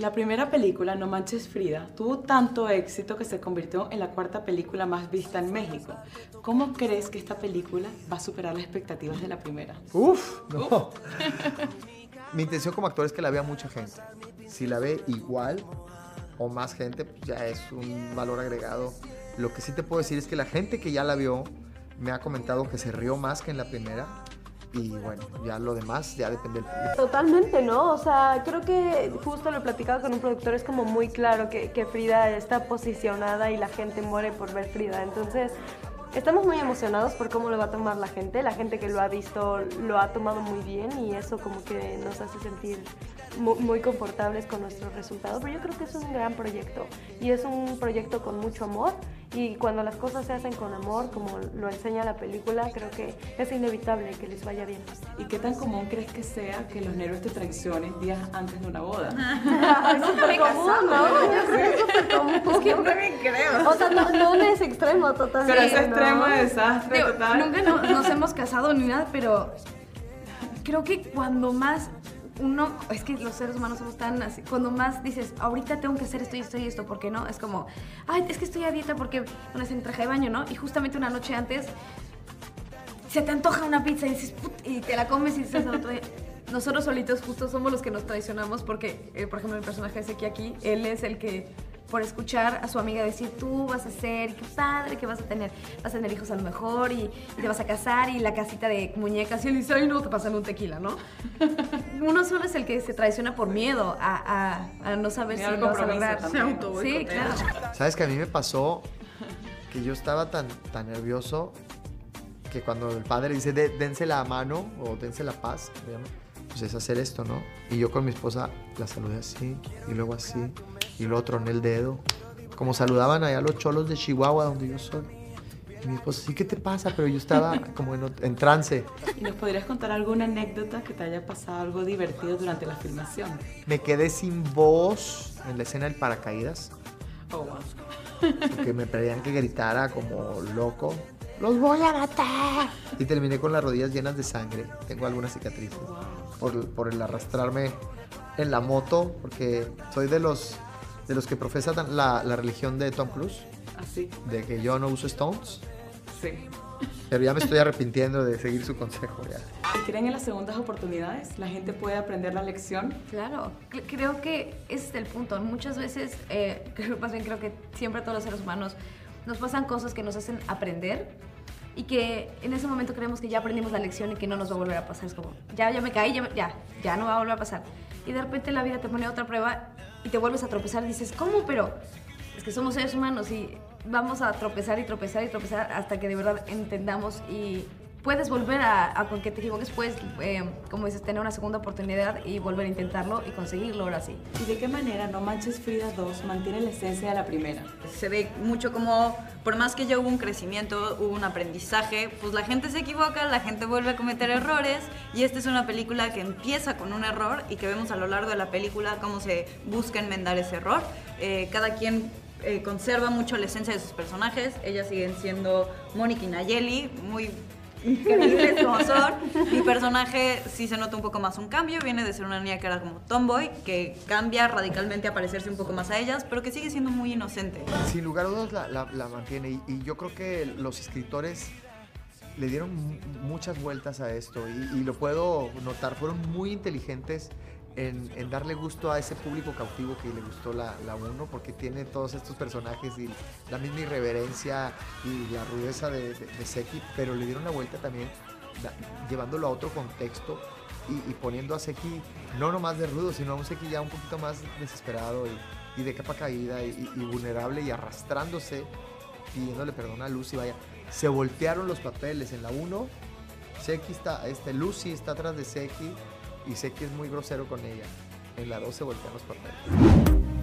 La primera película, No Manches Frida, tuvo tanto éxito que se convirtió en la cuarta película más vista en México. ¿Cómo crees que esta película va a superar las expectativas de la primera? Uf, no. Mi intención como actor es que la vea mucha gente. Si la ve igual o más gente, pues ya es un valor agregado. Lo que sí te puedo decir es que la gente que ya la vio me ha comentado que se rió más que en la primera. Y bueno, ya lo demás ya depende del público. Totalmente, ¿no? O sea, creo que justo lo he platicado con un productor, es como muy claro que, Frida está posicionada y la gente muere por ver Frida. Entonces, Estamos muy emocionados por cómo lo va a tomar la gente. La gente que lo ha visto lo ha tomado muy bien y eso como que nos hace sentir muy, confortables con nuestro resultado. Pero yo creo que es un gran proyecto y es un proyecto con mucho amor y cuando las cosas se hacen con amor, como lo enseña la película, creo que es inevitable que les vaya bien. ¿Y qué tan común crees que sea que los nervios te traicionen días antes de una boda? es súper común, ¿no? Es súper común. Es que yo también creo. O sea, no, no es extremo totalmente. Pero es extremo de desastre total. Nunca nos hemos casado ni nada, pero creo que cuando más uno, es que los seres humanos somos tan así, cuando más dices, ahorita tengo que hacer esto y esto y esto, ¿por qué no? Es como, ay, es que estoy a dieta porque no es en traje de baño, ¿no? Y justamente una noche antes se te antoja una pizza y dices, Put", y te la comes y dices, nosotros solitos justo somos los que nos traicionamos porque, eh, por ejemplo, el personaje de Seki aquí, él es el que por escuchar a su amiga decir, tú vas a ser, qué padre, que vas a tener, vas a tener hijos a lo mejor y, te vas a casar y la casita de muñecas y él dice, ay no, te pasan un tequila, ¿no? Uno solo es el que se traiciona por miedo a, a, no saber si lo vas a lograr. Sí, claro. ¿Sabes que a mí me pasó que yo estaba tan, tan nervioso que cuando el padre dice, dense la mano o dense la paz, pues es hacer esto, ¿no? Y yo con mi esposa la saludé así y luego así y lo otro en el dedo. Como saludaban allá los cholos de Chihuahua, donde yo soy. Y mi esposa, sí, ¿qué te pasa? Pero yo estaba como en, trance. ¿Y nos podrías contar alguna anécdota que te haya pasado algo divertido durante la filmación? Me quedé sin voz en la escena del paracaídas. Oh, wow. Porque me pedían que gritara como loco. ¡Los voy a matar! Y terminé con las rodillas llenas de sangre. Tengo algunas cicatrices. Por, por el arrastrarme en la moto, porque soy de los de los que profesan la, la religión de Tom Cruise. Así. Ah, de que yo no uso Stones. Sí. Pero ya me estoy arrepintiendo de seguir su consejo ya. ¿Creen en las segundas oportunidades? ¿La gente puede aprender la lección? Claro, creo que ese es el punto. Muchas veces, eh, más bien creo que siempre todos los seres humanos nos pasan cosas que nos hacen aprender y que en ese momento creemos que ya aprendimos la lección y que no nos va a volver a pasar. Es como, ya, ya me caí, ya, ya, ya no va a volver a pasar. Y de repente la vida te pone otra prueba y te vuelves a tropezar, dices, ¿cómo? Pero es que somos seres humanos y vamos a tropezar y tropezar y tropezar hasta que de verdad entendamos y puedes volver a, a con que te equivoques, puedes, eh, como dices, tener una segunda oportunidad y volver a intentarlo y conseguirlo ahora sí. ¿Y de qué manera No Manches Frida 2 mantiene la esencia de la primera? Se ve mucho como, por más que ya hubo un crecimiento, hubo un aprendizaje, pues la gente se equivoca, la gente vuelve a cometer errores y esta es una película que empieza con un error y que vemos a lo largo de la película cómo se busca enmendar ese error. Eh, cada quien eh, conserva mucho la esencia de sus personajes. Ellas siguen siendo Mónica y Nayeli, muy increíbles como son. Mi personaje sí se nota un poco más un cambio, viene de ser una niña que era como tomboy, que cambia radicalmente a parecerse un poco más a ellas, pero que sigue siendo muy inocente. Sin lugar a dudas la, la, mantiene y, yo creo que los escritores le dieron muchas vueltas a esto y, y lo puedo notar, fueron muy inteligentes en, darle gusto a ese público cautivo que le gustó la 1, porque tiene todos estos personajes y la misma irreverencia y la rudeza de, Seki, pero le dieron la vuelta también llevándolo a otro contexto y, poniendo a Seki no nomás de rudo, sino a un Seki ya un poquito más desesperado y, de capa caída y, vulnerable y arrastrándose, pidiéndole perdón a Lucy, vaya. Se voltearon los papeles en la 1. Seki está, este, Lucy está atrás de Seki y sé que es muy grosero con ella. En la 2 se voltean los papeles.